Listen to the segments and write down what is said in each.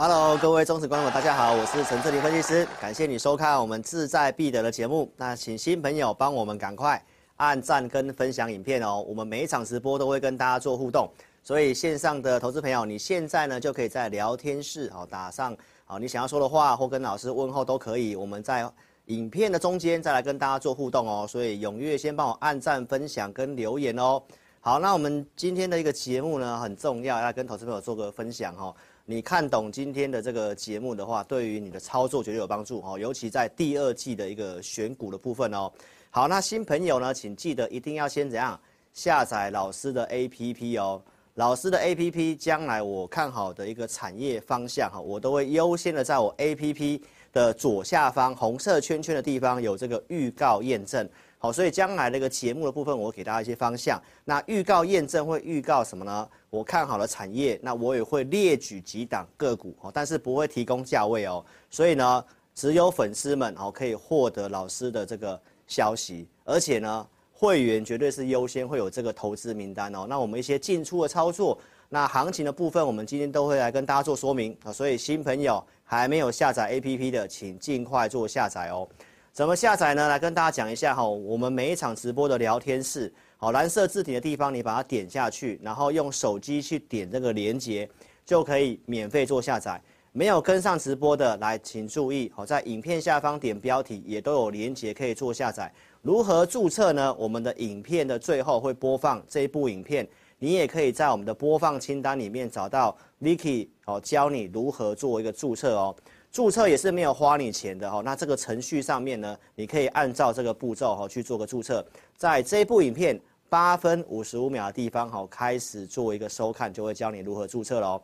Hello，各位忠实观众，大家好，我是陈志林分析师，感谢你收看我们志在必得的节目。那请新朋友帮我们赶快按赞跟分享影片哦。我们每一场直播都会跟大家做互动，所以线上的投资朋友，你现在呢就可以在聊天室哦打上哦你想要说的话，或跟老师问候都可以。我们在影片的中间再来跟大家做互动哦，所以踊跃先帮我按赞、分享跟留言哦。好，那我们今天的一个节目呢很重要，要跟投资朋友做个分享哦。你看懂今天的这个节目的话，对于你的操作绝对有帮助哦，尤其在第二季的一个选股的部分哦。好，那新朋友呢，请记得一定要先怎样下载老师的 APP 哦。老师的 APP 将来我看好的一个产业方向哈，我都会优先的在我 APP 的左下方红色圈圈的地方有这个预告验证。好，所以将来那个节目的部分，我给大家一些方向。那预告验证会预告什么呢？我看好了产业，那我也会列举几档个股哦，但是不会提供价位哦。所以呢，只有粉丝们哦可以获得老师的这个消息，而且呢，会员绝对是优先会有这个投资名单哦。那我们一些进出的操作，那行情的部分，我们今天都会来跟大家做说明啊。所以新朋友还没有下载 APP 的，请尽快做下载哦。怎么下载呢？来跟大家讲一下哈，我们每一场直播的聊天室，好，蓝色字体的地方你把它点下去，然后用手机去点这个连接，就可以免费做下载。没有跟上直播的，来请注意，好，在影片下方点标题也都有连接可以做下载。如何注册呢？我们的影片的最后会播放这一部影片，你也可以在我们的播放清单里面找到 Vicky 哦，教你如何做一个注册哦。注册也是没有花你钱的哈，那这个程序上面呢，你可以按照这个步骤哈去做个注册，在这部影片八分五十五秒的地方哈开始做一个收看，就会教你如何注册喽。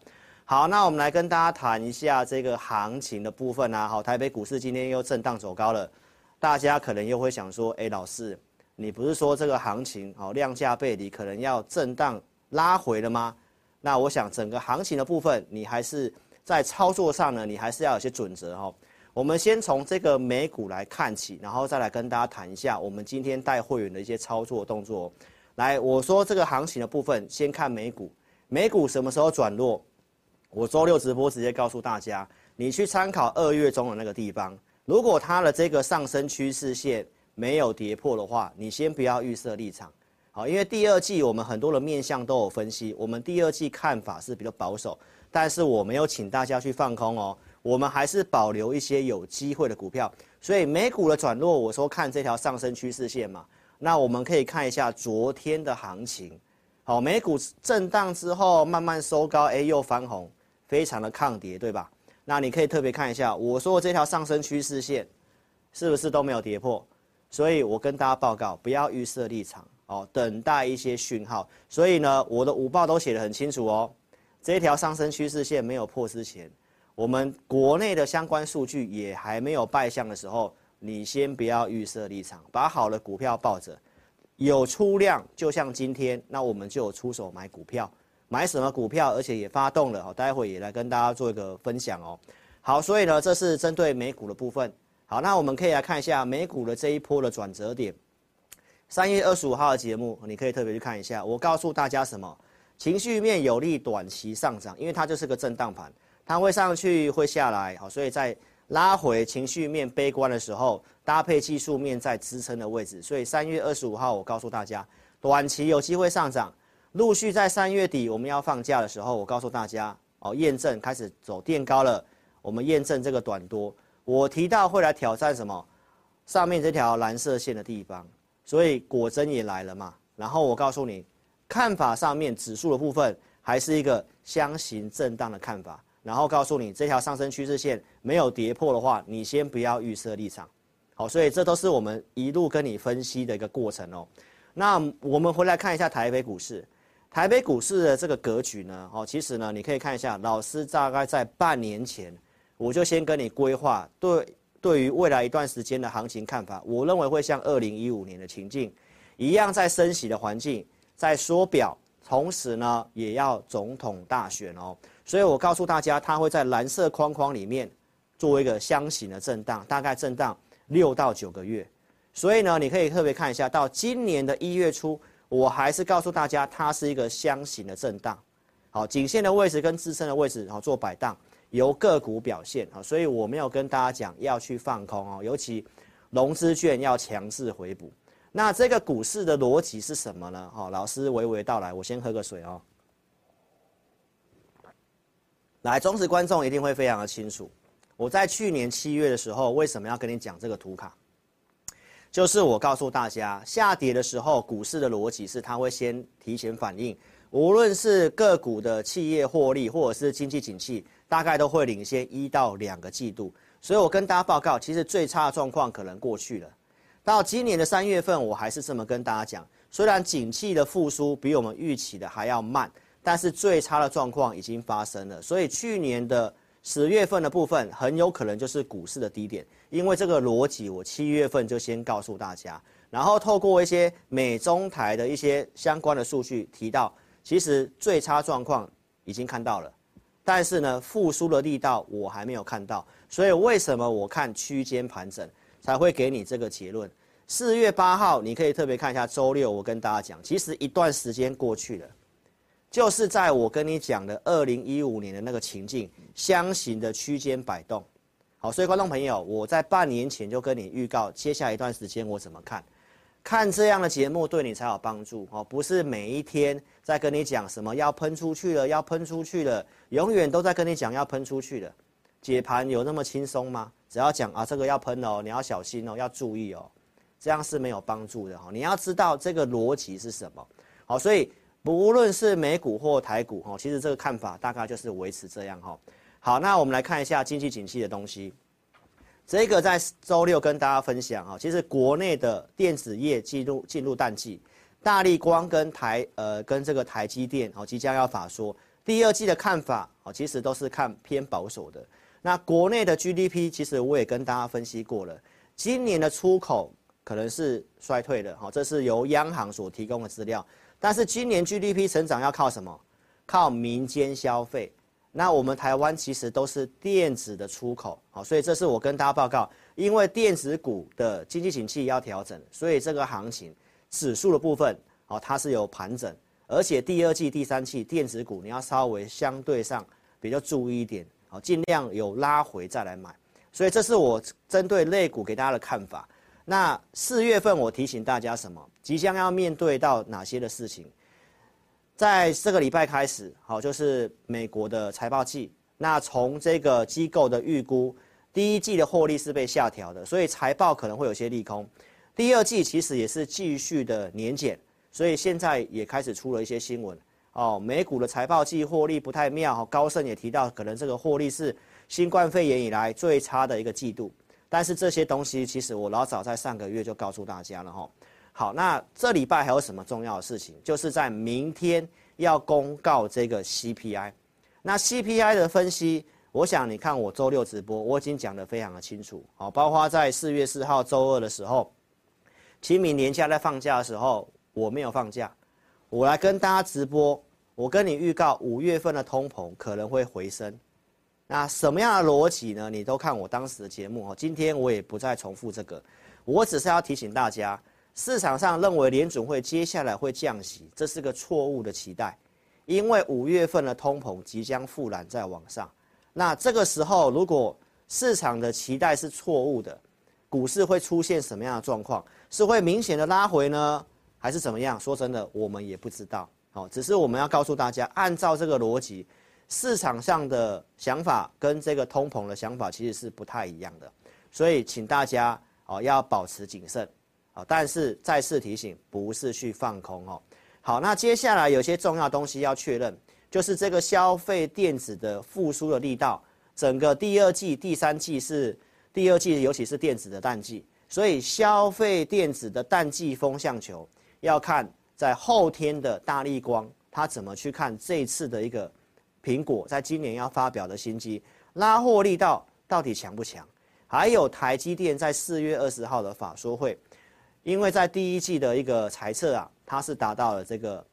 好，那我们来跟大家谈一下这个行情的部分啊。好，台北股市今天又震荡走高了，大家可能又会想说，哎，老师，你不是说这个行情好量价背离，可能要震荡拉回了吗？那我想整个行情的部分，你还是。在操作上呢，你还是要有些准则哈。我们先从这个美股来看起，然后再来跟大家谈一下我们今天带会员的一些操作动作。来，我说这个行情的部分，先看美股。美股什么时候转弱？我周六直播直接告诉大家，你去参考二月中的那个地方。如果它的这个上升趋势线没有跌破的话，你先不要预设立场。好，因为第二季我们很多的面向都有分析，我们第二季看法是比较保守。但是我没有请大家去放空哦，我们还是保留一些有机会的股票。所以美股的转弱，我说看这条上升趋势线嘛。那我们可以看一下昨天的行情，好，美股震荡之后慢慢收高，哎，又翻红，非常的抗跌，对吧？那你可以特别看一下，我说这条上升趋势线是不是都没有跌破？所以我跟大家报告，不要预设立场哦，等待一些讯号。所以呢，我的午报都写得很清楚哦。这一条上升趋势线没有破之前，我们国内的相关数据也还没有败相的时候，你先不要预设立场，把好的股票抱着，有出量，就像今天，那我们就出手买股票，买什么股票，而且也发动了，好，待会也来跟大家做一个分享哦。好，所以呢，这是针对美股的部分。好，那我们可以来看一下美股的这一波的转折点。三月二十五号的节目，你可以特别去看一下，我告诉大家什么？情绪面有利短期上涨，因为它就是个震荡盘，它会上去会下来，好，所以在拉回情绪面悲观的时候，搭配技术面在支撑的位置，所以三月二十五号我告诉大家，短期有机会上涨，陆续在三月底我们要放假的时候，我告诉大家，哦，验证开始走垫高了，我们验证这个短多，我提到会来挑战什么，上面这条蓝色线的地方，所以果真也来了嘛，然后我告诉你。看法上面指数的部分还是一个箱型震荡的看法，然后告诉你这条上升趋势线没有跌破的话，你先不要预设立场。好，所以这都是我们一路跟你分析的一个过程哦。那我们回来看一下台北股市，台北股市的这个格局呢，哦，其实呢，你可以看一下，老师大概在半年前我就先跟你规划，对，对于未来一段时间的行情看法，我认为会像二零一五年的情境一样，在升息的环境，在缩表，同时呢，也要总统大选哦。所以我告诉大家，它会在蓝色框框里面做一个箱型的震荡，大概震荡。六到九个月，所以呢，你可以特别看一下，到今年的一月初，我还是告诉大家，它是一个箱型的震荡，好，颈线的位置跟支撑的位置，好做摆荡，由个股表现，啊，所以我没有跟大家讲要去放空哦，尤其融资券要强势回补。那这个股市的逻辑是什么呢？好，老师娓娓道来，我先喝个水哦。来，忠实观众一定会非常的清楚。我在去年七月的时候，为什么要跟你讲这个图卡？就是我告诉大家，下跌的时候，股市的逻辑是它会先提前反应，无论是个股的企业获利，或者是经济景气，大概都会领先一到两个季度。所以我跟大家报告，其实最差的状况可能过去了。到今年的三月份，我还是这么跟大家讲，虽然景气的复苏比我们预期的还要慢，但是最差的状况已经发生了。所以去年的。十月份的部分很有可能就是股市的低点，因为这个逻辑我七月份就先告诉大家，然后透过一些美中台的一些相关的数据提到，其实最差状况已经看到了，但是呢复苏的力道我还没有看到，所以为什么我看区间盘整才会给你这个结论？四月八号你可以特别看一下周六，我跟大家讲，其实一段时间过去了。就是在我跟你讲的二零一五年的那个情境，箱型的区间摆动，好，所以观众朋友，我在半年前就跟你预告，接下来一段时间我怎么看，看这样的节目对你才有帮助哦，不是每一天在跟你讲什么要喷出去了，要喷出去了，永远都在跟你讲要喷出去了，解盘有那么轻松吗？只要讲啊，这个要喷哦，你要小心哦，要注意哦，这样是没有帮助的哈，你要知道这个逻辑是什么，好，所以。不论是美股或台股，哈，其实这个看法大概就是维持这样，哈。好，那我们来看一下经济景气的东西。这个在周六跟大家分享，哈，其实国内的电子业进入进入淡季，大立光跟台呃跟这个台积电，哦，即将要法说，第二季的看法，哦，其实都是看偏保守的。那国内的 GDP，其实我也跟大家分析过了，今年的出口可能是衰退的，哈，这是由央行所提供的资料。但是今年 GDP 成长要靠什么？靠民间消费。那我们台湾其实都是电子的出口，好，所以这是我跟大家报告，因为电子股的经济景气要调整，所以这个行情指数的部分，好，它是有盘整，而且第二季、第三季电子股你要稍微相对上比较注意一点，尽量有拉回再来买。所以这是我针对类股给大家的看法。那四月份我提醒大家什么？即将要面对到哪些的事情？在这个礼拜开始，好，就是美国的财报季。那从这个机构的预估，第一季的获利是被下调的，所以财报可能会有些利空。第二季其实也是继续的年减，所以现在也开始出了一些新闻。哦，美股的财报季获利不太妙。高盛也提到，可能这个获利是新冠肺炎以来最差的一个季度。但是这些东西其实我老早在上个月就告诉大家了哈。好，那这礼拜还有什么重要的事情？就是在明天要公告这个 CPI。那 CPI 的分析，我想你看我周六直播，我已经讲得非常的清楚。好，包括在四月四号周二的时候，清明年假在放假的时候，我没有放假，我来跟大家直播，我跟你预告五月份的通膨可能会回升。那什么样的逻辑呢？你都看我当时的节目哦。今天我也不再重复这个，我只是要提醒大家，市场上认为联准会接下来会降息，这是个错误的期待，因为五月份的通膨即将复燃在往上。那这个时候，如果市场的期待是错误的，股市会出现什么样的状况？是会明显的拉回呢，还是怎么样？说真的，我们也不知道。好，只是我们要告诉大家，按照这个逻辑。市场上的想法跟这个通膨的想法其实是不太一样的，所以请大家哦要保持谨慎，啊但是再次提醒，不是去放空哦。好，那接下来有些重要东西要确认，就是这个消费电子的复苏的力道，整个第二季、第三季是第二季，尤其是电子的淡季，所以消费电子的淡季风向球要看在后天的大立光，他怎么去看这一次的一个苹果在今年要发表的新机拉货力道到底强不强？还有台积电在四月二十号的法说会，因为在第一季的一个财测啊，它是达到了这个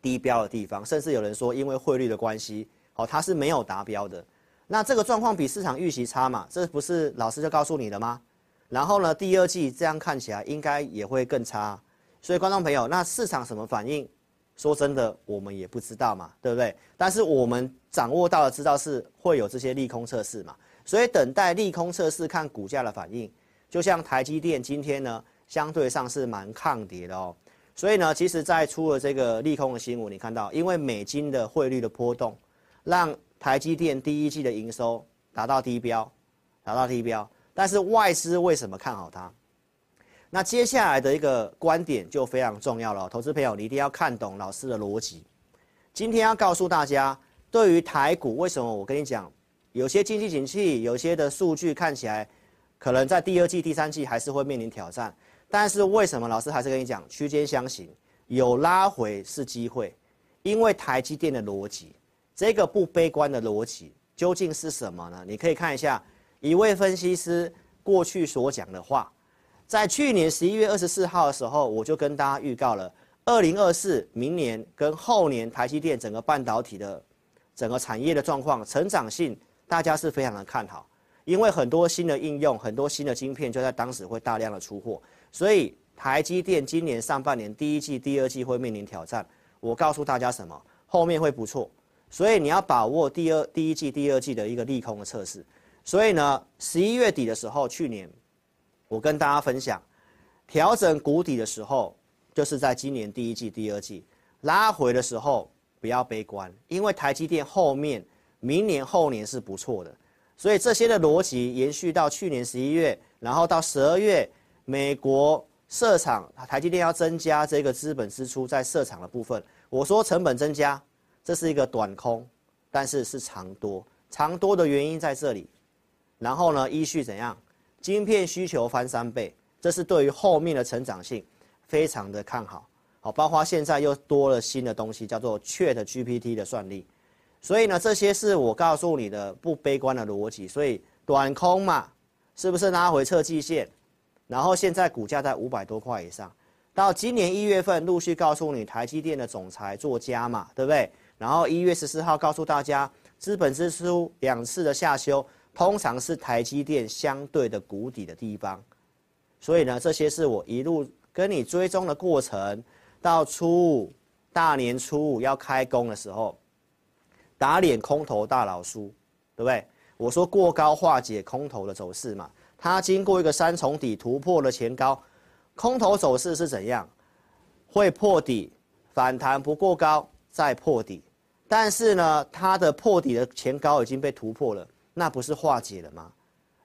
低标的地方，甚至有人说因为汇率的关系，哦，它是没有达标的。那这个状况比市场预期差嘛？这不是老师就告诉你了吗？然后呢，第二季这样看起来应该也会更差。所以观众朋友，那市场什么反应？说真的，我们也不知道嘛，对不对？但是我们掌握到的知道是会有这些利空测试嘛。所以等待利空测试，看股价的反应，就像台积电今天呢，相对上是蛮抗跌的哦。所以呢，其实，在出了这个利空的新闻，你看到，因为美金的汇率的波动，让台积电第一季的营收达到低标，达到低标。但是外资为什么看好它？那接下来的一个观点就非常重要了，投资朋友，你一定要看懂老师的逻辑。今天要告诉大家，对于台股，为什么我跟你讲？有些经济景气，有些的数据看起来，可能在第二季、第三季还是会面临挑战。但是为什么老师还是跟你讲区间箱型有拉回是机会？因为台积电的逻辑，这个不悲观的逻辑究竟是什么呢？你可以看一下一位分析师过去所讲的话，在去年十一月二十四号的时候，我就跟大家预告了，二零二四明年跟后年台积电整个半导体的整个产业的状况成长性。大家是非常的看好，因为很多新的应用，很多新的晶片就在当时会大量的出货，所以台积电今年上半年第一季、第二季会面临挑战。我告诉大家什么？后面会不错，所以你要把握第二、第一季、第二季的一个利空的测试。所以呢，十一月底的时候，去年我跟大家分享，调整谷底的时候，就是在今年第一季、第二季拉回的时候，不要悲观，因为台积电后面。明年后年是不错的，所以这些的逻辑延续到去年十一月，然后到十二月，美国设厂，台积电要增加这个资本支出在设厂的部分。我说成本增加，这是一个短空，但是是长多，长多的原因在这里。然后呢，依序怎样？晶片需求翻三倍，这是对于后面的成长性非常的看好。好，包括现在又多了新的东西，叫做 ChatGPT 的算力。所以呢，这些是我告诉你的不悲观的逻辑。所以短空嘛，是不是拉回测季线？然后现在股价在五百多块以上。到今年一月份陆续告诉你台积电的总裁做加嘛，对不对？然后一月十四号告诉大家资本支出两次的下修，通常是台积电相对的谷底的地方。所以呢，这些是我一路跟你追踪的过程。到初五大年初五要开工的时候。打脸空头大老叔，对不对？我说过高化解空头的走势嘛，它经过一个三重底突破了前高，空头走势是怎样？会破底反弹不过高再破底，但是呢，它的破底的前高已经被突破了，那不是化解了吗？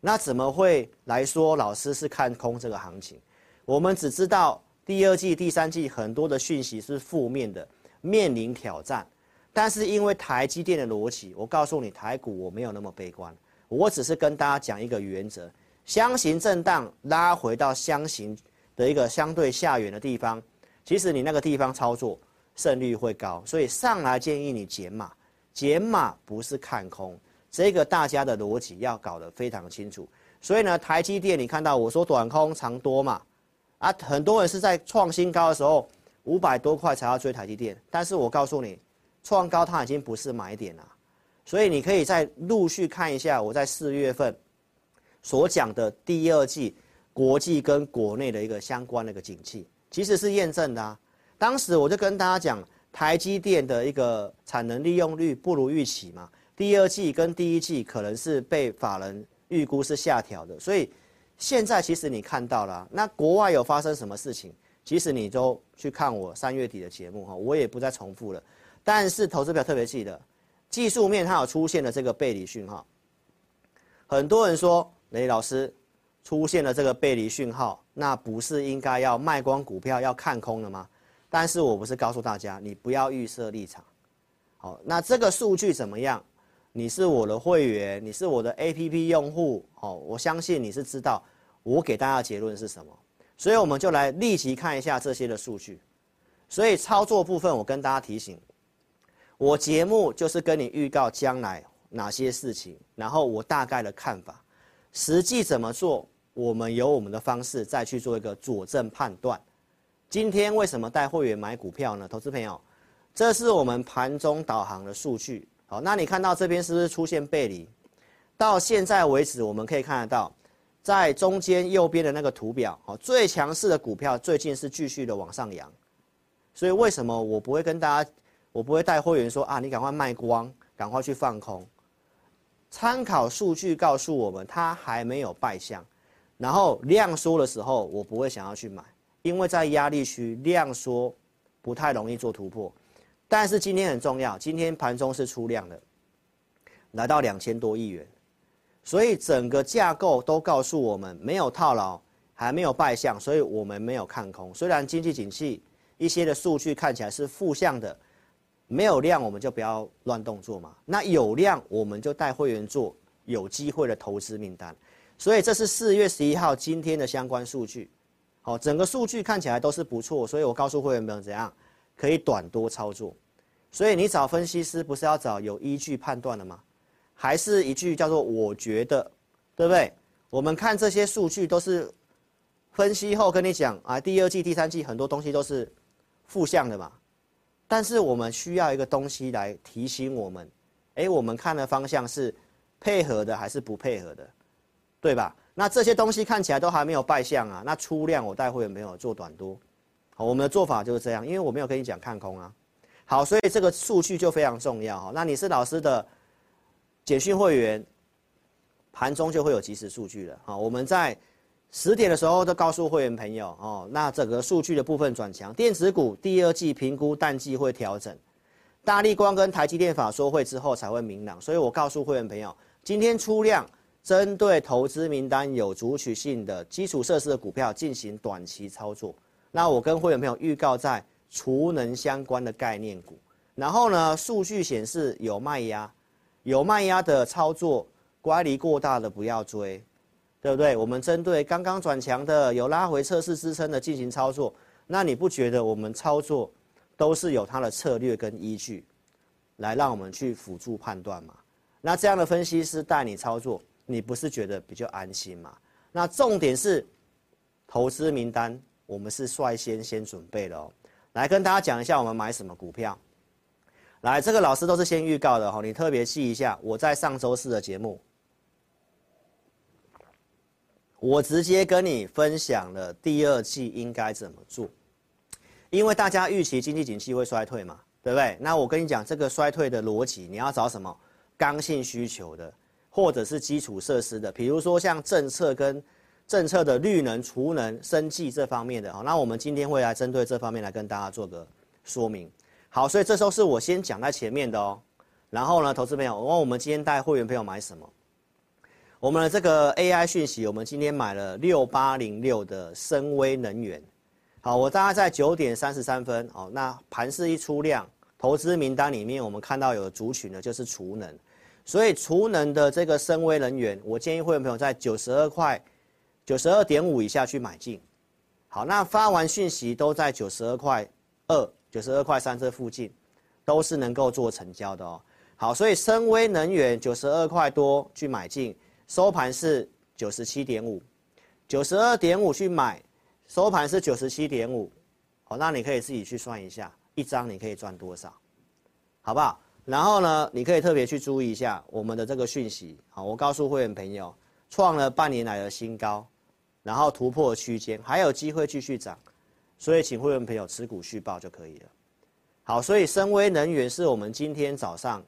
那怎么会来说老师是看空这个行情？我们只知道第二季、第三季很多的讯息是负面的，面临挑战。但是因为台积电的逻辑，我告诉你台股我没有那么悲观，我只是跟大家讲一个原则：箱型震荡拉回到箱型的一个相对下缘的地方，其实你那个地方操作胜率会高，所以上来建议你减码，减码不是看空，这个大家的逻辑要搞得非常清楚。所以呢，台积电你看到我说短空长多嘛，啊，很多人是在创新高的时候五百多块才要追台积电，但是我告诉你。创高它已经不是买点了，所以你可以再陆续看一下我在四月份所讲的第二季国际跟国内的一个相关的一个景气，其实是验证的啊。当时我就跟大家讲，台积电的一个产能利用率不如预期嘛，第二季跟第一季可能是被法人预估是下调的，所以现在其实你看到了，那国外有发生什么事情，其实你都去看我三月底的节目哈，我也不再重复了。但是投资票特别记得，技术面它有出现了这个背离讯号。很多人说雷老师出现了这个背离讯号，那不是应该要卖光股票要看空了吗？但是我不是告诉大家你不要预设立场。好，那这个数据怎么样？你是我的会员，你是我的 APP 用户，哦，我相信你是知道我给大家结论是什么。所以我们就来立即看一下这些的数据。所以操作部分，我跟大家提醒，我节目就是跟你预告将来哪些事情，然后我大概的看法，实际怎么做，我们有我们的方式再去做一个佐证判断。今天为什么带会员买股票呢？投资朋友，这是我们盘中导航的数据。好，那你看到这边是不是出现背离？到现在为止，我们可以看得到。在中间右边的那个图表，哦，最强势的股票最近是继续的往上扬，所以为什么我不会跟大家，我不会带会员说啊，你赶快卖光，赶快去放空。参考数据告诉我们，它还没有败相，然后量缩的时候，我不会想要去买，因为在压力区量缩不太容易做突破。但是今天很重要，今天盘中是出量的，来到两千多亿元。所以整个架构都告诉我们没有套牢，还没有败相，所以我们没有看空。虽然经济景气一些的数据看起来是负向的，没有量我们就不要乱动作嘛。那有量我们就带会员做有机会的投资名单。所以这是四月十一号今天的相关数据。好，整个数据看起来都是不错，所以我告诉会员们怎样可以短多操作。所以你找分析师不是要找有依据判断的吗？还是一句叫做“我觉得”，对不对？我们看这些数据都是分析后跟你讲啊，第二季、第三季很多东西都是负向的嘛。但是我们需要一个东西来提醒我们，哎，我们看的方向是配合的还是不配合的，对吧？那这些东西看起来都还没有败相啊。那出量我待会没有做短多，好，我们的做法就是这样，因为我没有跟你讲看空啊。好，所以这个数据就非常重要哈。那你是老师的。简讯会员盘中就会有即时数据了，好，我们在十点的时候都告诉会员朋友哦，那整个数据的部分转强，电子股第二季评估淡季会调整，大立光跟台积电法说会之后才会明朗，所以我告诉会员朋友，今天出量针对投资名单有主取性的基础设施的股票进行短期操作，那我跟会员朋友预告在储能相关的概念股，然后呢，数据显示有卖压。有卖压的操作，乖离过大的不要追，对不对？我们针对刚刚转强的、有拉回测试支撑的进行操作，那你不觉得我们操作都是有它的策略跟依据，来让我们去辅助判断吗？那这样的分析师带你操作，你不是觉得比较安心吗？那重点是投资名单，我们是率先先准备的哦。来跟大家讲一下，我们买什么股票。来，这个老师都是先预告的哈，你特别记一下。我在上周四的节目，我直接跟你分享了第二季应该怎么做，因为大家预期经济景气会衰退嘛，对不对？那我跟你讲，这个衰退的逻辑，你要找什么？刚性需求的，或者是基础设施的，比如说像政策跟政策的绿能、储能、生技这方面的哈。那我们今天会来针对这方面来跟大家做个说明。好，所以这时候是我先讲在前面的哦。然后呢，投资朋友，问我们今天带会员朋友买什么？我们的这个 AI 讯息，我们今天买了六八零六的森崴能源。好，我大概在九点三十三分，哦，那盘势一出量，投资名单里面我们看到有族群呢就是储能，所以储能的这个森崴能源，我建议会员朋友在九十二块、九十二点五以下去买进。好，那发完讯息都在九十二块二。九十二块三这附近，都是能够做成交的哦。好，所以森崴能源九十二块多去买进，收盘是九十七点五，九十二点五去买，收盘是九十七点五。好，那你可以自己去算一下，一张你可以赚多少，好不好？然后呢，你可以特别去注意一下我们的这个讯息。好，我告诉会员朋友，创了半年来的新高，然后突破区间，还有机会继续涨。所以，请会员朋友持股续报就可以了。好，所以森崴能源是我们今天早上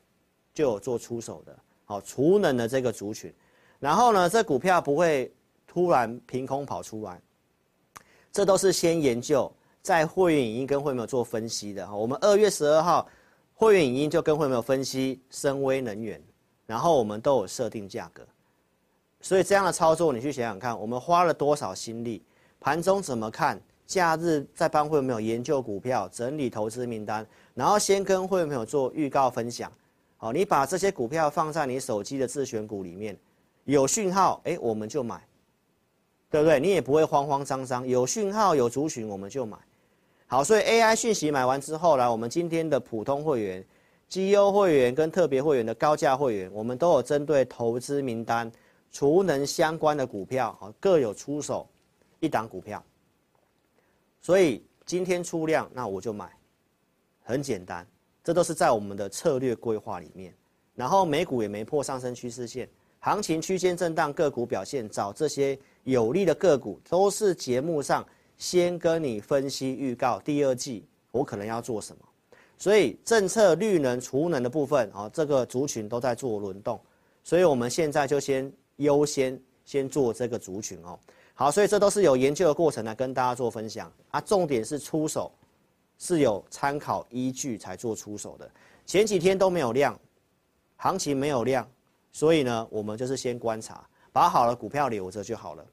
就有做出手的。好，储能的这个族群，然后呢，这股票不会突然凭空跑出来，这都是先研究，在会员影音跟会员做分析的。我们二月十二号会员影音就跟会员分析森崴能源，然后我们都有设定价格。所以这样的操作，你去想想看，我们花了多少心力，盘中怎么看？假日在帮会员朋友研究股票、整理投资名单，然后先跟会员朋友做预告分享。好，你把这些股票放在你手机的自选股里面，有讯号，哎，我们就买，对不对？你也不会慌慌张张，有讯号有族群我们就买。好，所以 AI 讯息买完之后，呢我们今天的普通会员、绩优会员跟特别会员的高价会员，我们都有针对投资名单。储能相关的股票啊，各有出手一档股票，所以今天出量，那我就买，很简单，这都是在我们的策略规划里面。然后美股也没破上升趋势线，行情区间震荡，个股表现，找这些有利的个股，都是节目上先跟你分析预告，第二季我可能要做什么。所以政策绿能储能的部分啊，这个族群都在做轮动，所以我们现在就先。优先先做这个族群哦，好，所以这都是有研究的过程来跟大家做分享啊。重点是出手是有参考依据才做出手的。前几天都没有量，行情没有量，所以呢，我们就是先观察，把好的股票留着就好了。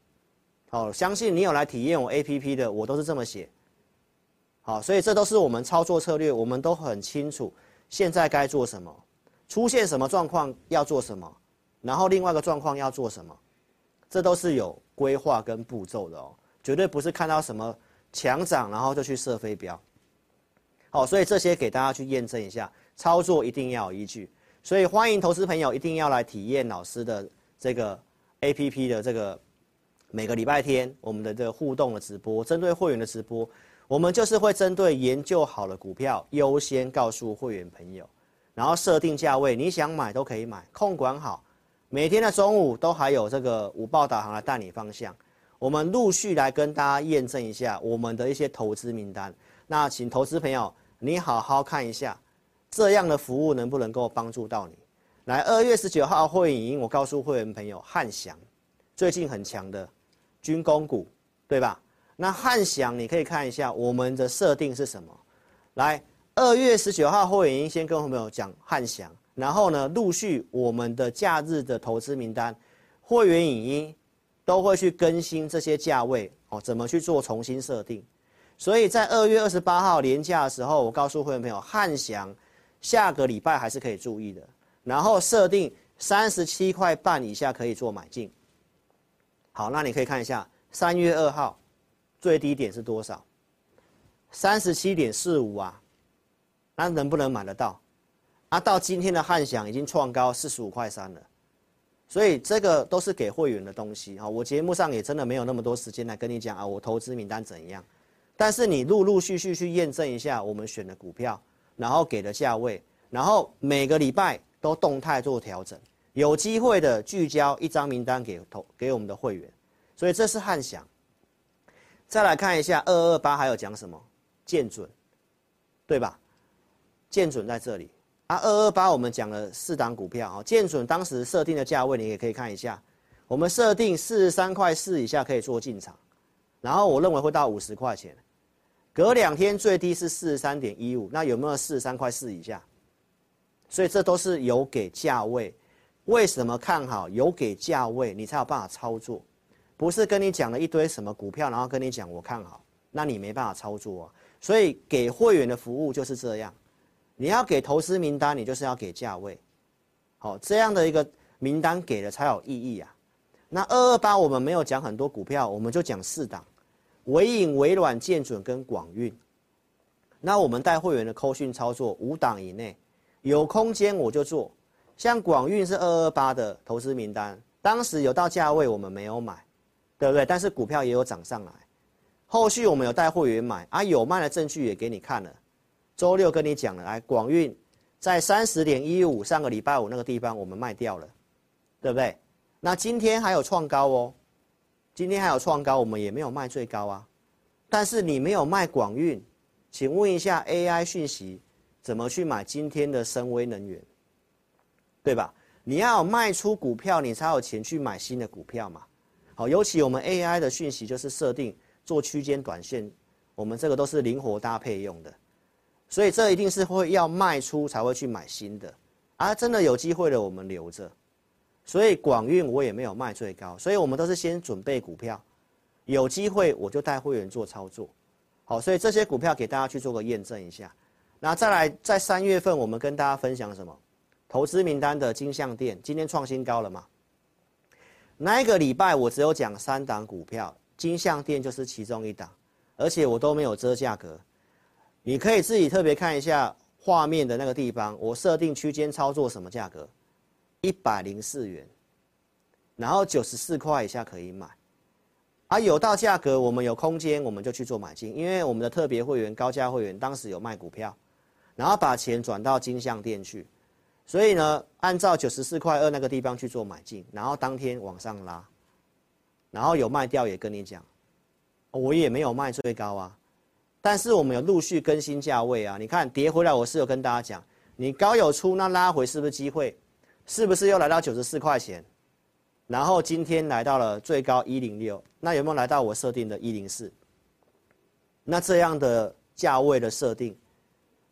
好，相信你有来体验我 APP 的，我都是这么写。好，所以这都是我们操作策略，我们都很清楚现在该做什么，出现什么状况要做什么。然后另外一个状况要做什么，这都是有规划跟步骤的哦，绝对不是看到什么强涨然后就去射飞镖。好，所以这些给大家去验证一下，操作一定要有依据。所以欢迎投资朋友一定要来体验老师的这个 APP 的这个每个礼拜天我们的这个互动的直播，针对会员的直播，我们就是会针对研究好的股票优先告诉会员朋友，然后设定价位，你想买都可以买，控管好。每天的中午都还有这个午报导航来带你方向，我们陆续来跟大家验证一下我们的一些投资名单。那请投资朋友你好好看一下，这样的服务能不能够帮助到你？来，二月十九号会影音，我告诉会员朋友，汉翔最近很强的军工股，对吧？那汉翔你可以看一下我们的设定是什么？来，二月十九号会影音先跟会员朋友讲汉翔。然后呢，陆续我们的假日的投资名单、会员影音都会去更新这些价位哦，怎么去做重新设定？所以在二月二十八号连假的时候，我告诉会员朋友，汉翔下个礼拜还是可以注意的。然后设定三十七块半以下可以做买进。好，那你可以看一下三月二号最低点是多少？三十七点四五啊，那能不能买得到？拿、到今天的汉翔已经创高四十五块三了，所以这个都是给会员的东西啊。我节目上也真的没有那么多时间来跟你讲啊，我投资名单怎样。但是你陆陆续续去验证一下我们选的股票，然后给的价位，然后每个礼拜都动态做调整，有机会的聚焦一张名单给投给我们的会员。所以这是汉翔。再来看一下二二八还有讲什么？见准，对吧？见准在这里。啊，二二八我们讲了四档股票啊，建准当时设定的价位你也可以看一下，我们设定四十三块四以下可以做进场，然后我认为会到五十块钱，隔两天最低是四十三点一五，那有没有四十三块四以下？所以这都是有给价位，为什么看好？有给价位你才有办法操作，不是跟你讲了一堆什么股票，然后跟你讲我看好，那你没办法操作啊。所以给会员的服务就是这样。你要给投资名单，你就是要给价位，好，这样的一个名单给了才有意义啊。那二二八我们没有讲很多股票，我们就讲四档：纬颖、微软、建准跟广运。那我们带会员的扣讯操作五档以内，有空间我就做。像广运是二二八的投资名单，当时有到价位我们没有买，对不对？但是股票也有涨上来，后续我们有带会员买啊，有卖的证据也给你看了。周六跟你讲了，来广运在三十点一五，上个礼拜五那个地方我们卖掉了，对不对？那今天还有创高哦，今天还有创高，我们也没有卖最高啊。但是你没有卖广运，请问一下 AI 讯息怎么去买今天的深威能源，对吧？你要卖出股票，你才有钱去买新的股票嘛。好，尤其我们 AI 的讯息就是设定做区间短线，我们这个都是灵活搭配用的。所以这一定是会要卖出才会去买新的，啊，真的有机会的我们留着。所以广运我也没有卖最高，所以我们都是先准备股票，有机会我就带会员做操作。好，所以这些股票给大家去做个验证一下。那再来，在三月份我们跟大家分享什么？投资名单的金像电今天创新高了嘛？那一个礼拜我只有讲三档股票，金像电就是其中一档，而且我都没有遮价格，你可以自己特别看一下画面的那个地方，我设定区间操作什么价格？一百零四元，然后九十四块以下可以买。啊，有到价格，我们有空间，我们就去做买进。因为我们的特别会员、高价会员当时有卖股票，然后把钱转到金像店去，所以呢，按照九十四块二那个地方去做买进，然后当天往上拉，然后有卖掉也跟你讲，我也没有卖最高啊，但是我们有陆续更新价位啊。你看跌回来，我是有跟大家讲，你高有出，那拉回是不是机会？是不是又来到九十四块钱？然后今天来到了最高一零六，那有没有来到我设定的一零四？那这样的价位的设定，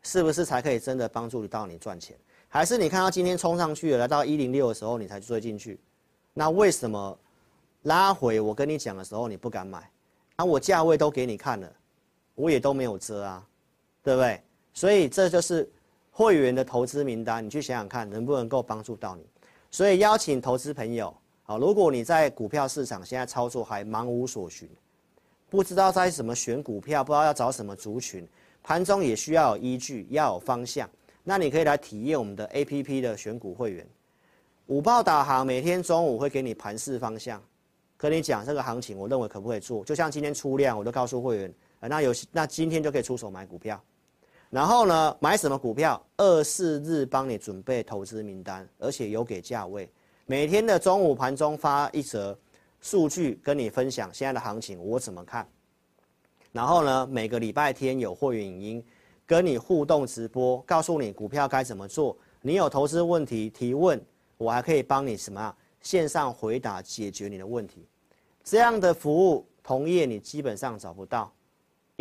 是不是才可以真的帮助你到你赚钱？还是你看到今天冲上去了，来到一零六的时候你才追进去？那为什么拉回我跟你讲的时候你不敢买？啊，我价位都给你看了，我也都没有遮啊，对不对？所以这就是会员的投资名单，你去想想看能不能够帮助到你。所以邀请投资朋友。好，如果你在股票市场现在操作还茫无所寻，不知道在怎么选股票，不知道要找什么族群，盘中也需要有依据，要有方向，那你可以来体验我们的 APP 的选股会员，午报导航，每天中午会给你盘势方向，跟你讲这个行情，我认为可不可以做，就像今天出量，我都告诉会员，那有那今天就可以出手买股票，然后呢，买什么股票，二四日帮你准备投资名单，而且有给价位。每天的中午盘中发一则数据跟你分享现在的行情我怎么看，然后呢，每个礼拜天有会员影音跟你互动直播，告诉你股票该怎么做。你有投资问题提问，我还可以帮你什么啊？线上回答解决你的问题。这样的服务同业你基本上找不到，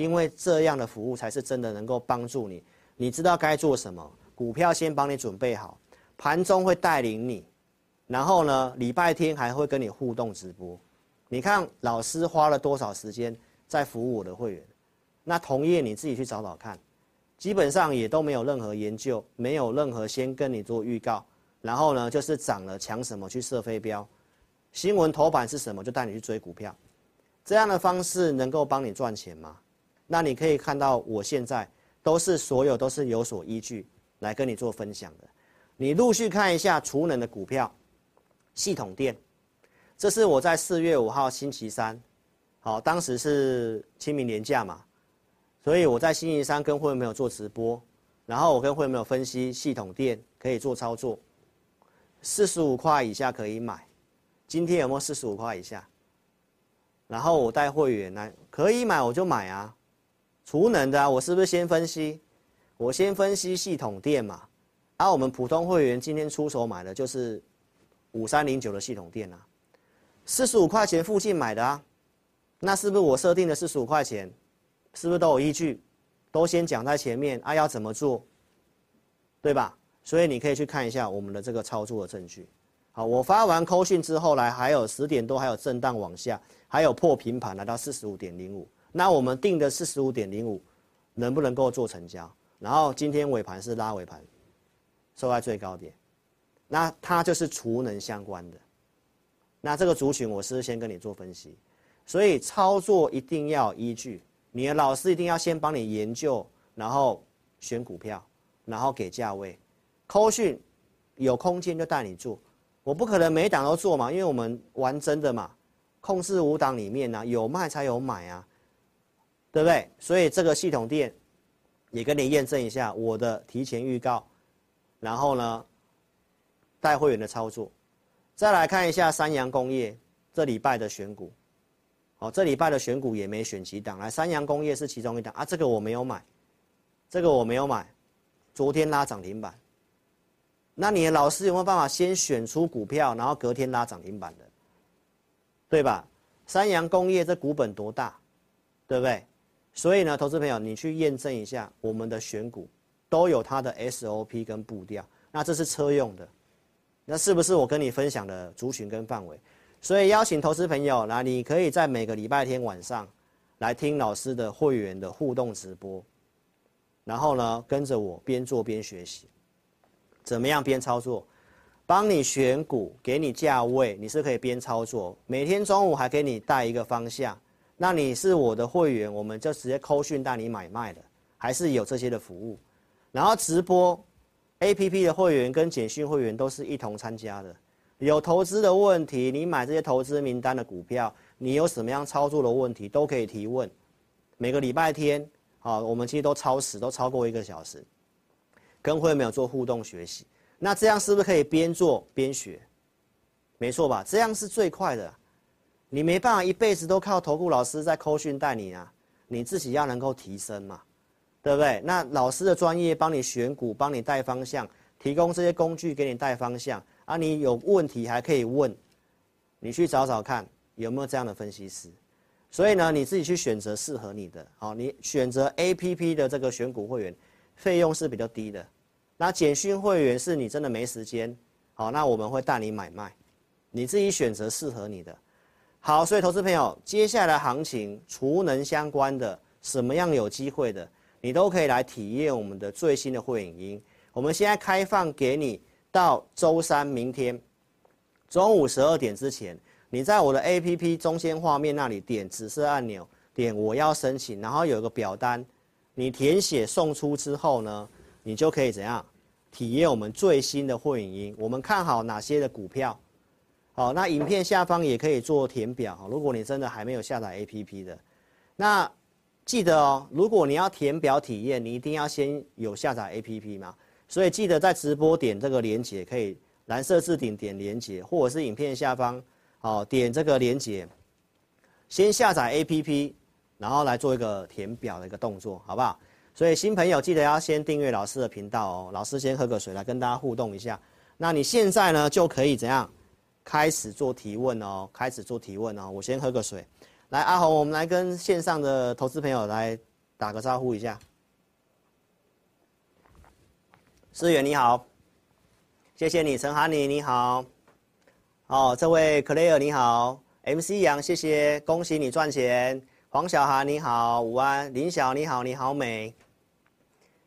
因为这样的服务才是真的能够帮助你。你知道该做什么，股票先帮你准备好，盘中会带领你。然后呢，礼拜天还会跟你互动直播，你看老师花了多少时间在服务我的会员，那同业你自己去找找看，基本上也都没有任何研究，没有任何先跟你做预告，然后呢就是涨了抢什么去射飞镖，新闻头版是什么就带你去追股票，这样的方式能够帮你赚钱吗？那你可以看到我现在都是所有都是有所依据来跟你做分享的，你陆续看一下储能的股票。系统电，这是我在四月五号星期三，好，当时是清明连假嘛，所以我在星期三跟会员朋友做直播，然后我跟会员朋友分析系统电可以做操作，四十五块以下可以买，今天有没有四十五块以下？然后我带会员来，可以买我就买啊，储能的啊，我是不是先分析？我先分析系统电嘛，啊、我们普通会员今天出手买的就是。五三零九的系统电啊，四十五块钱附近买的啊，那是不是我设定的四十五块钱？是不是都有依据？都先讲在前面啊，要怎么做？对吧？所以你可以去看一下我们的这个操作的证据。好，我发完扣讯之后来，还有十点多，还有震荡往下，还有破平盘来到四十五点零五。那我们定的四十五点零五，能不能够做成交？然后今天尾盘是拉尾盘，收在最高点。那它就是储能相关的，那这个族群我是先跟你做分析，所以操作一定要依据，你的老师一定要先帮你研究，然后选股票，然后给价位，扣讯有空间就带你做，我不可能每档都做嘛，因为我们玩真的嘛，控制五档里面呢、有卖才有买啊，对不对？所以这个系统店也跟你验证一下我的提前预告，然后呢？带会员的操作，再来看一下三洋工业这礼拜的选股，好，这礼拜的选股也没选几档，来三洋工业是其中一档啊，这个我没有买，这个我没有买，昨天拉涨停板，那你的老师有没有办法先选出股票，然后隔天拉涨停板的，对吧？三洋工业这股本多大，对不对？所以呢，投资朋友你去验证一下，我们的选股都有它的 SOP 跟步调，那这是车用的。那是不是我跟你分享的族群跟范围？所以邀请投资朋友，那你可以在每个礼拜天晚上来听老师的会员的互动直播，然后呢，跟着我边做边学习，怎么样边操作？帮你选股，给你价位，你是可以边操作。每天中午还给你带一个方向。那你是我的会员，我们就直接扣讯带你买卖的，还是有这些的服务。然后直播，APP 的会员跟简讯会员都是一同参加的。有投资的问题，你买这些投资名单的股票，你有什么样操作的问题都可以提问。每个礼拜天，啊，我们其实都超时，都超过一个小时，跟会员没有做互动学习。那这样是不是可以边做边学？没错吧？这样是最快的。你没办法一辈子都靠投顾老师在扣训带你啊，你自己要能够提升嘛，对不对？那老师的专业帮你选股，帮你带方向，提供这些工具给你带方向啊。你有问题还可以问，你去找找看有没有这样的分析师。所以呢，你自己去选择适合你的。好，你选择 APP 的这个选股会员，费用是比较低的。那简讯会员是你真的没时间，好，那我们会带你买卖，你自己选择适合你的。好，所以投资朋友，接下来行情储能相关的，什么样有机会的，你都可以来体验我们的最新的会影音。我们现在开放给你到周三明天中午十二点之前，你在我的 APP 中间画面那里点紫色按钮，点我要申请，然后有一个表单，你填写送出之后呢，你就可以怎样？体验我们最新的会影音，我们看好哪些的股票？好，那影片下方也可以做填表哈。如果你真的还没有下载 APP 的，那记得哦，如果你要填表体验，你一定要先有下载 APP 嘛。所以记得在直播点这个连接，可以蓝色置顶点连接，或者是影片下方哦点这个连接，先下载 APP，然后来做一个填表的一个动作，好不好？所以新朋友记得要先订阅老师的频道哦。老师先喝个水来跟大家互动一下。那你现在呢就可以怎样开始做提问哦？开始做提问哦。我先喝个水。来，阿红，我们来跟线上的投资朋友来打个招呼一下。思远你好，谢谢你，陈涵妮你好。哦，这位 Claire 你好，MC 杨谢谢，恭喜你赚钱。黄小涵你好，午安。林晓你好，你好美。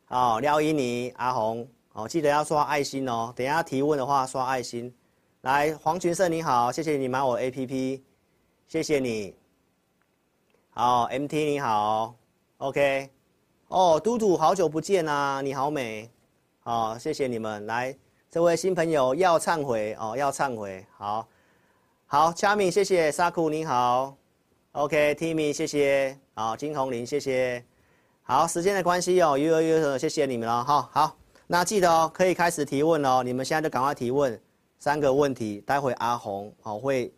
哦，廖依妮、阿红，哦，记得要刷爱心哦。等下提问的话刷爱心。来，黄群胜你好，谢谢你买我 APP，谢谢你。好，MT 你好，OK。哦，嘟嘟好久不见啊，你好美。好，谢谢你们。来，这位新朋友要忏悔哦，要忏悔。好，好，佳敏谢谢，沙库你好。OK，Timmy，、谢谢，好，金红林，谢谢，好，时间的关系哦，悠悠悠，谢谢你们了，哈，好，那记得哦，可以开始提问哦，你们现在就赶快提问，三个问题，待会阿红哦会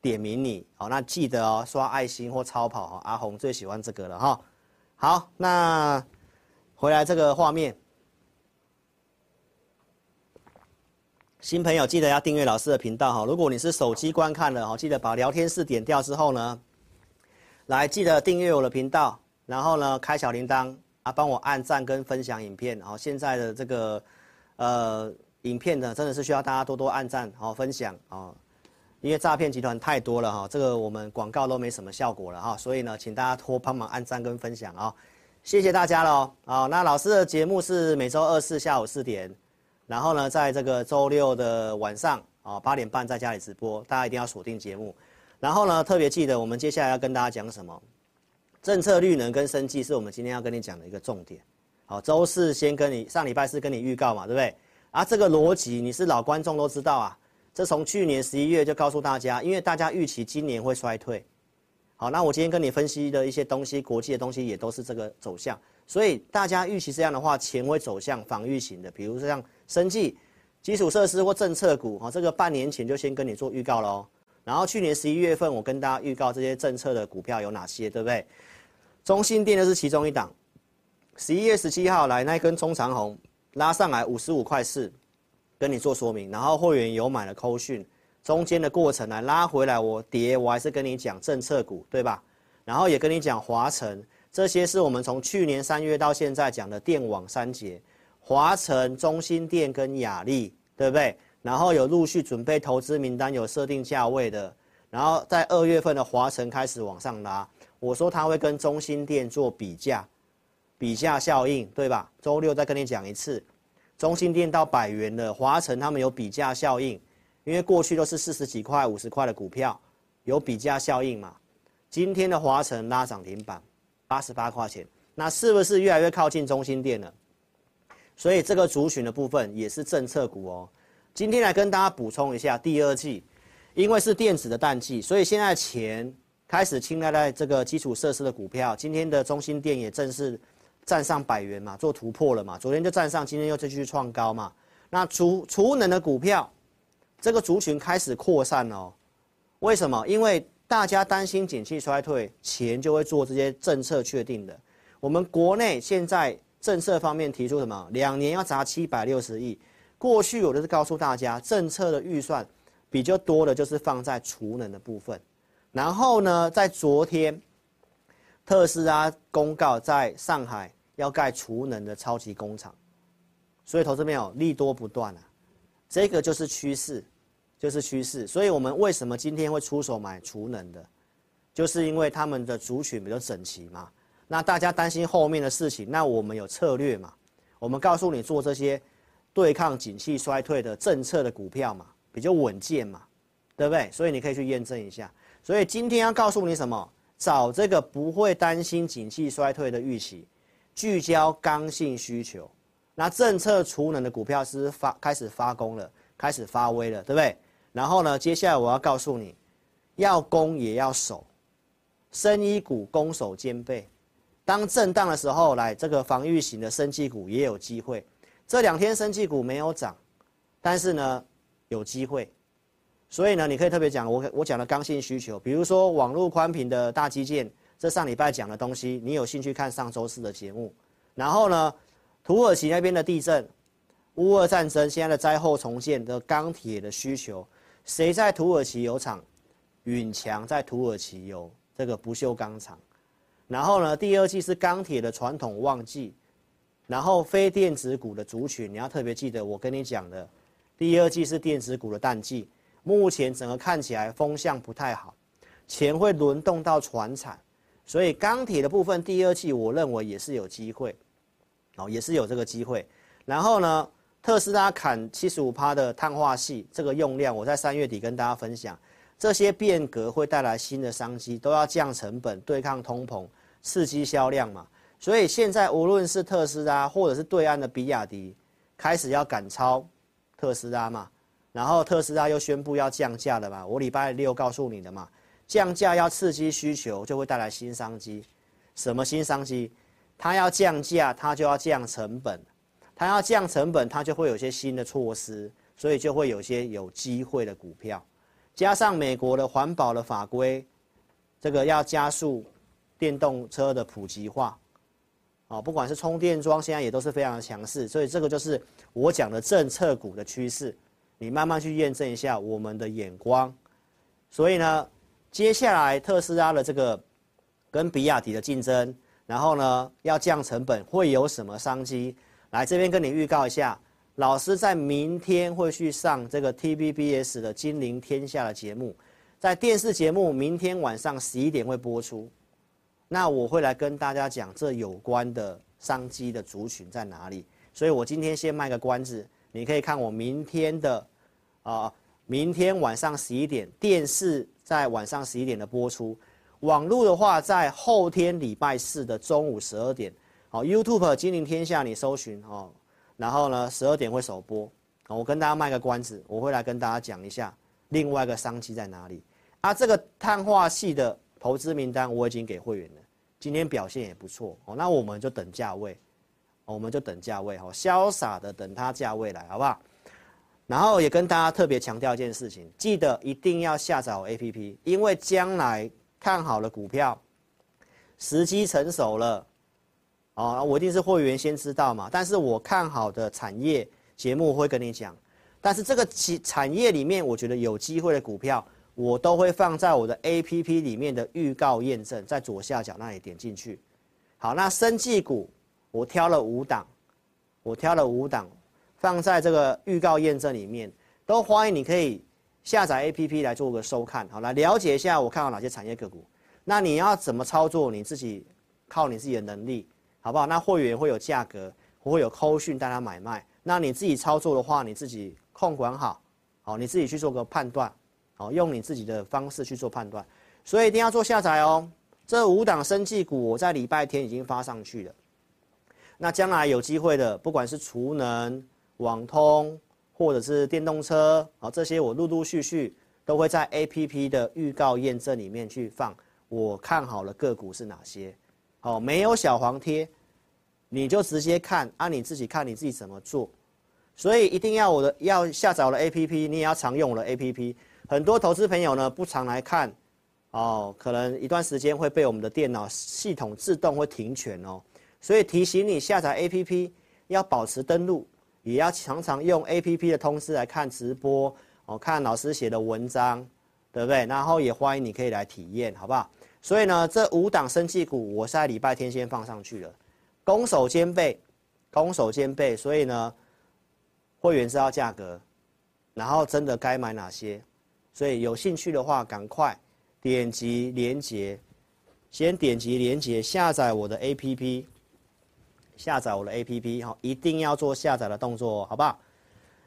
点名你，好，那记得哦，刷爱心或超跑哦，阿红最喜欢这个了哈，好，那回来这个画面。新朋友记得要订阅老师的频道哈。如果你是手机观看的哈，记得把聊天室点掉之后呢，来记得订阅我的频道，然后呢开小铃铛啊，帮我按赞跟分享影片。好，现在的这个呃影片呢，真的是需要大家多多按赞好分享啊，因为诈骗集团太多了哈，这个我们广告都没什么效果了哈，所以呢，请大家多帮忙按赞跟分享啊，谢谢大家喽。好，那老师的节目是每周二四下午四点。然后呢，在这个周六的晚上啊，八点半在家里直播，大家一定要锁定节目。然后呢，特别记得我们接下来要跟大家讲什么？政策绿能跟生计是我们今天要跟你讲的一个重点。好，周四先跟你上礼拜四跟你预告嘛，对不对？啊，这个逻辑你是老观众都知道啊。这从去年十一月就告诉大家，因为大家预期今年会衰退。好，那我今天跟你分析的一些东西，国际的东西也都是这个走向。所以大家预期这样的话，钱会走向防御型的，比如说像。生技、基础设施或政策股，哈，这个半年前就先跟你做预告喽。然后去年十一月份，我跟大家预告这些政策的股票有哪些，对不对？中兴电就是其中一档。十一月十七号来那一根中长红拉上来五十五块四，跟你做说明。然后会员有买了扣讯，中间的过程来拉回来，我跌，我还是跟你讲政策股，对吧？然后也跟你讲华城，这些是我们从去年三月到现在讲的电网三节。华城、中兴电跟亚力，对不对？然后有陆续准备投资名单，有设定价位的。然后在二月份的华城开始往上拉，我说它会跟中兴电做比价，比价效应，对吧？周六再跟你讲一次，中心店到百元了，华城他们有比价效应，因为过去都是四十几块、五十块的股票，有比价效应嘛。今天的华城拉涨停板，八十八块钱，那是不是越来越靠近中心店了？所以这个族群的部分也是政策股哦。今天来跟大家补充一下，第二季，因为是电子的淡季，所以现在钱开始青睐在这个基础设施的股票。今天的中心店也正式站上百元嘛，做突破了嘛。昨天就站上，今天又继续创高嘛。那储储能的股票，这个族群开始扩散哦。为什么？因为大家担心景气衰退，钱就会做这些政策确定的。我们国内现在。政策方面提出什么？两年要砸七百六十亿。过去我都是告诉大家，政策的预算比较多的就是放在储能的部分。然后呢，在昨天，特斯拉公告在上海要盖储能的超级工厂，所以投资朋友利多不断啊，这个就是趋势，就是趋势。所以我们为什么今天会出手买储能的，就是因为他们的族群比较整齐嘛。那大家担心后面的事情，那我们有策略嘛？我们告诉你做这些对抗景气衰退的政策的股票嘛，比较稳健嘛，对不对？所以你可以去验证一下。所以今天要告诉你什么？找这个不会担心景气衰退的预期，聚焦刚性需求。那政策储能的股票是发开始发功了，开始发威了，对不对？然后呢，接下来我要告诉你，要攻也要守，生一股攻守兼备。当震荡的时候，来这个防御型的生技股也有机会。这两天生技股没有涨，但是呢有机会。所以呢，你可以特别讲我我讲的刚性需求，比如说网络宽频的大基建，这上礼拜讲的东西，你有兴趣看上周四的节目。然后呢，土耳其那边的地震、乌俄战争、现在的灾后重建的钢铁的需求，谁在土耳其有厂？允强在土耳其有这个不锈钢厂。然后呢，第二季是钢铁的传统旺季，然后非电子股的族群，你要特别记得我跟你讲的，第二季是电子股的淡季，目前整个看起来风向不太好，钱会轮动到船产，所以钢铁的部分第二季我认为也是有机会，哦，也是有这个机会。然后呢，特斯拉砍七十五趴的碳化系这个用量，我在三月底跟大家分享，这些变革会带来新的商机，都要降成本，对抗通膨。刺激销量嘛，所以现在无论是特斯拉或者是对岸的比亚迪，开始要赶超特斯拉嘛，然后特斯拉又宣布要降价了嘛，我礼拜六告诉你的嘛，降价要刺激需求，就会带来新商机。什么新商机？它要降价，它就要降成本，它要降成本，它就会有些新的措施，所以就会有些有机会的股票，加上美国的环保的法规，这个要加速。电动车的普及化，啊，不管是充电桩，现在也都是非常的强势，所以这个就是我讲的政策股的趋势，你慢慢去验证一下我们的眼光。所以呢，接下来特斯拉的这个跟比亚迪的竞争，然后呢要降成本，会有什么商机？来这边跟你预告一下，老师在明天会去上这个 TVBS 的《金陵天下》的节目，在电视节目明天晚上十一点会播出。那我会来跟大家讲这有关的商机的族群在哪里，所以我今天先卖个关子，你可以看我明天的，啊、明天晚上十一点电视在晚上十一点的播出，网络的话在后天礼拜四的中午十二点，好，YouTube 金陵天下你搜寻哦，然后呢十二点会首播，我跟大家卖个关子，我会来跟大家讲一下另外一个商机在哪里，啊，这个碳化系的投资名单我已经给会员了。今天表现也不错哦，那我们就等价位，我们就等价位哦，潇洒的等它价位来，好不好？然后也跟大家特别强调一件事情，记得一定要下载我 APP，因为将来看好的股票，时机成熟了，哦，我一定是会员先知道嘛。但是我看好的产业节目会跟你讲，但是这个产产业里面，我觉得有机会的股票。我都会放在我的 APP 里面的预告验证，在左下角那里点进去。好，那生技股我挑了五档，我挑了五档放在这个预告验证里面，都欢迎你可以下载 APP 来做个收看，好，来了解一下我看好哪些产业个股。那你要怎么操作？你自己靠你自己的能力，好不好？那会员会有价格，会有扣讯带他买卖。那你自己操作的话，你自己控管好，好，你自己去做个判断，好，用你自己的方式去做判断。所以一定要做下载哦。这五档生技股，我在礼拜天已经发上去了。那将来有机会的，不管是储能、网通，或者是电动车，啊，这些我陆陆续续都会在 APP 的预告验证里面去放。我看好了个股是哪些？哦，没有小黄贴，你就直接看，啊，你自己看你自己怎么做。所以一定要我的要下载我的 APP，你也要常用我的 APP。很多投资朋友呢不常来看。哦，可能一段时间会被我们的电脑系统自动会停权哦，所以提醒你下载 APP 要保持登录，也要常常用 APP 的通知来看直播哦，看老师写的文章，对不对？然后也欢迎你可以来体验，好不好？所以呢，这五档生技股我在礼拜天先放上去了，攻守兼备，攻守兼备，所以呢，会员知道价格，然后真的该买哪些，所以有兴趣的话赶快。点击连接，先点击连接下载我的 APP，下载我的 APP 哈，一定要做下载的动作，好不好？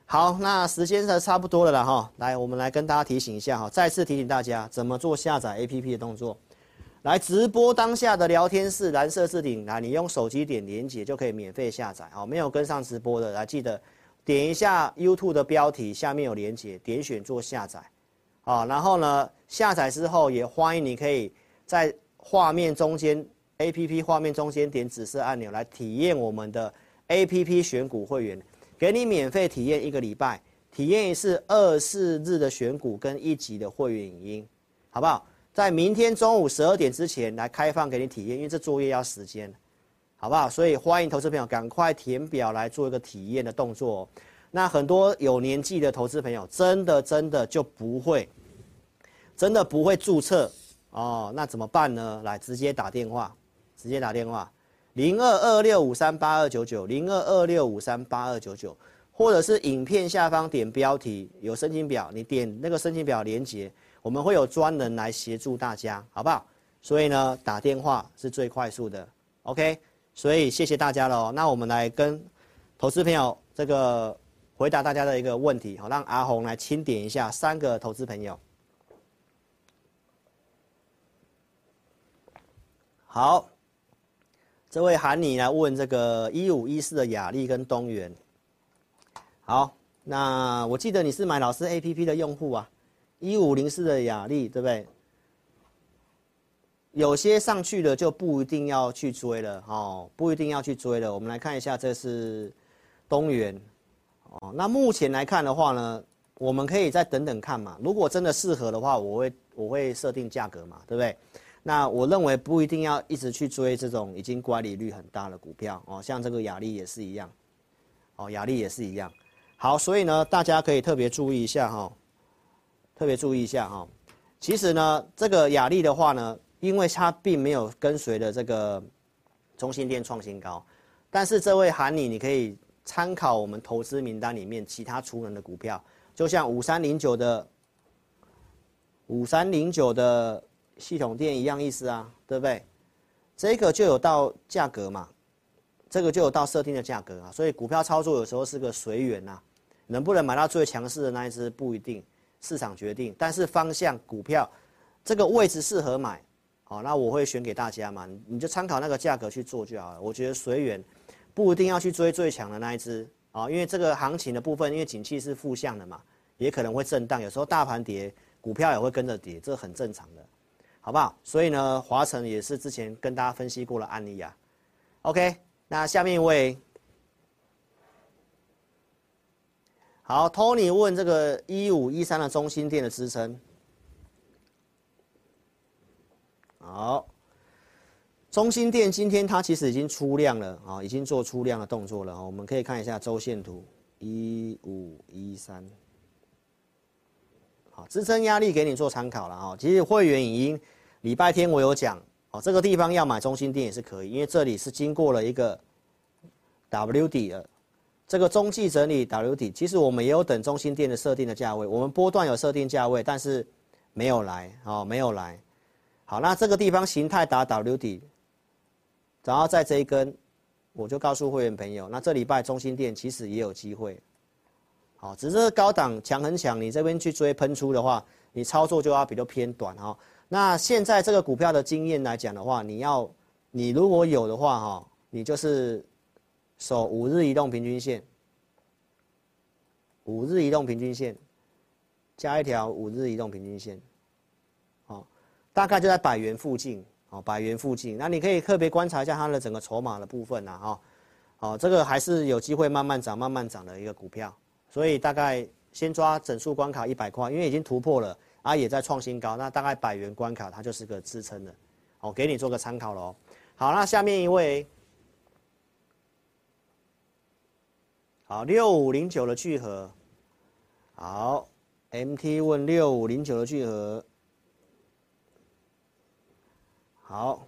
好，那时间是差不多了啦哈，来，我们来跟大家提醒一下哈，再次提醒大家怎么做下载 APP 的动作。来，直播当下的聊天室蓝色置顶，来，你用手机点连接就可以免费下载。好，没有跟上直播的，来记得点一下 YouTube 的标题，下面有连接，点选做下载。啊，然后呢，下载之后也欢迎你可以在画面中间，APP 画面中间点紫色按钮来体验我们的 APP 选股会员，给你免费体验一个礼拜，体验一次二四日的选股跟一级的会员影音，好不好？在明天中午十二点之前来开放给你体验，因为这作业要时间，好不好？所以欢迎投资朋友赶快填表来做一个体验的动作哦。那很多有年纪的投资朋友，真的真的就不会，真的不会注册哦，那怎么办呢？来，直接打电话，直接打电话，零二二六五三八二九九，零二二六五三八二九九，或者是影片下方点标题有申请表，你点那个申请表连接，我们会有专人来协助大家，好不好？所以呢，打电话是最快速的，OK？所以谢谢大家了。那我们来跟投资朋友这个。回答大家的一个问题，好，让阿红来清点一下三个投资朋友。好，这位喊你来问这个一五一四的雅力跟东元。好，那我记得你是买老师 APP 的用户啊，一五零四的雅力对不对？有些上去了就不一定要去追了，哦，不一定要去追了。我们来看一下，这是东元。哦，那目前来看的话呢，我们可以再等等看嘛。如果真的适合的话，我会我会设定价格嘛，对不对？那我认为不一定要一直去追这种已经乖离率很大的股票哦，像这个雅力也是一样，哦，雅力也是一样。好，所以呢，大家可以特别注意一下哈，特别注意一下哈。其实呢，这个雅力的话呢，因为它并没有跟随的这个中兴电创新高，但是这位喊你，你可以。参考我们投资名单里面其他储能的股票，就像五三零九的五三零九的系统电一样意思啊，对不对？这个就有到价格嘛，这个就有到设定的价格啊，所以股票操作有时候是个随缘呐，能不能买到最强势的那一只不一定，市场决定，但是方向股票这个位置适合买，好，那我会选给大家嘛，你就参考那个价格去做就好了，我觉得随缘。不一定要去追最强的那一只啊，因为这个行情的部分，因为景气是负向的嘛，也可能会震荡，有时候大盘跌，股票也会跟着跌，这很正常的，好不好？所以呢，华城也是之前跟大家分析过的案例啊。OK，那下面一位，好，Tony 问这个一五一三的中心店的支撑，好。中心店今天它其实已经出量了啊，已经做出量的动作了啊。我们可以看一下周线图，一五一三，好，支撑压力给你做参考了啊。其实会员已经礼拜天我有讲哦，这个地方要买中心店也是可以，因为这里是经过了一个 W 底的，这个中继整理 W 底。其实我们也有等中心店的设定的价位，我们波段有设定价位，但是没有来哦，没有来。好，那这个地方形态打 W 底，然后在这一根，我就告诉会员朋友，那这礼拜中心店其实也有机会。好，只是高档强很强，你这边去追喷出的话，你操作就要比较偏短哈。那现在这个股票的经验来讲的话，你要，你如果有的话哈，你就是守五日移动平均线，五日移动平均线，加一条五日移动平均线，好，大概就在百元附近，哦，百元附近。那你可以特别观察一下它的整个筹码的部分呐，哈，好，这个还是有机会慢慢涨、慢慢涨的一个股票，所以大概先抓整数关卡一百块，因为已经突破了。啊，也在创新高，那大概百元关卡，它就是个支撑的，好，给你做个参考喽。好，那下面一位，好，六五零九的聚合，好，MT 问六五零九的聚合，好，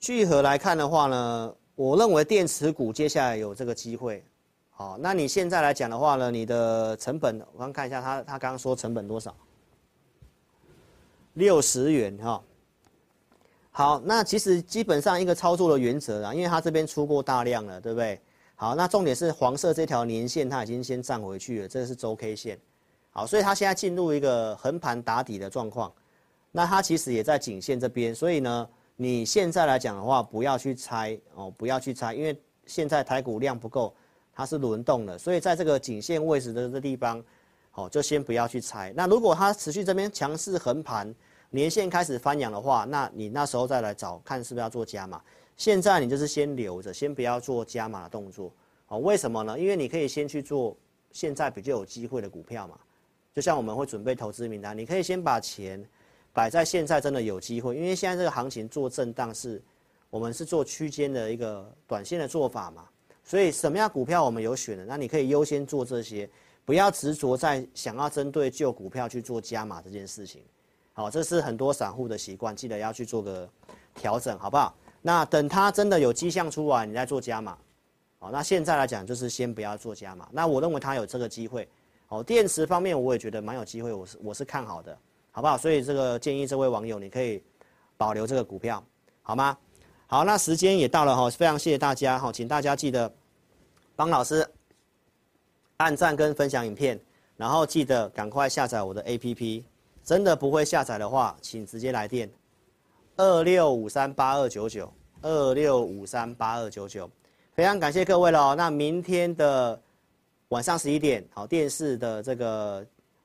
聚合来看的话呢，我认为电池股接下来有这个机会，好，那你现在来讲的话呢，你的成本，我刚看一下他，他刚刚说成本多少？六十元哈，好，那其实基本上一个操作的原则啊，因为它这边出过大量了，对不对？好，那重点是黄色这条年线它已经先站回去了，这是周 K 线，好，所以它现在进入一个横盘打底的状况，那它其实也在颈线这边，所以呢，你现在来讲的话，不要去猜哦，不要去猜，因为现在台股量不够，它是轮动的，所以在这个颈线位置的这地方，哦，就先不要去猜。那如果它持续这边强势横盘，年线开始翻扬的话，那你那时候再来找看是不是要做加码。现在你就是先留着，先不要做加码的动作。哦，为什么呢？因为你可以先去做现在比较有机会的股票嘛。就像我们会准备投资名单，你可以先把钱摆在现在真的有机会。因为现在这个行情做震荡是，我们是做区间的一个短线的做法嘛。所以什么样股票我们有选的，那你可以优先做这些，不要执着在想要针对旧股票去做加码这件事情。好，这是很多散户的习惯，记得要去做个调整，好不好？那等它真的有迹象出来，你再做加码。好，那现在来讲就是先不要做加码。那我认为它有这个机会。哦，电池方面我也觉得蛮有机会，我是我是看好的，好不好？所以这个建议这位网友你可以保留这个股票，好吗？好，那时间也到了哈，非常谢谢大家哈，请大家记得帮老师按赞跟分享影片，然后记得赶快下载我的 APP。真的不会下载的话，请直接来电，二六五三八二九九，二六五三八二九九，非常感谢各位了。那明天的晚上十一点，好，电视的这个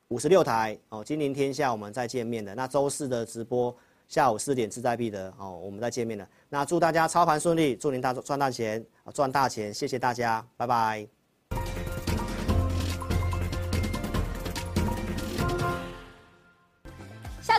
五十六台哦，金陵天下我们再见面的。那周四的直播下午四点志在必得哦，我们再见面了。那祝大家操盘顺利，祝您大赚大钱，赚大钱，谢谢大家，拜拜。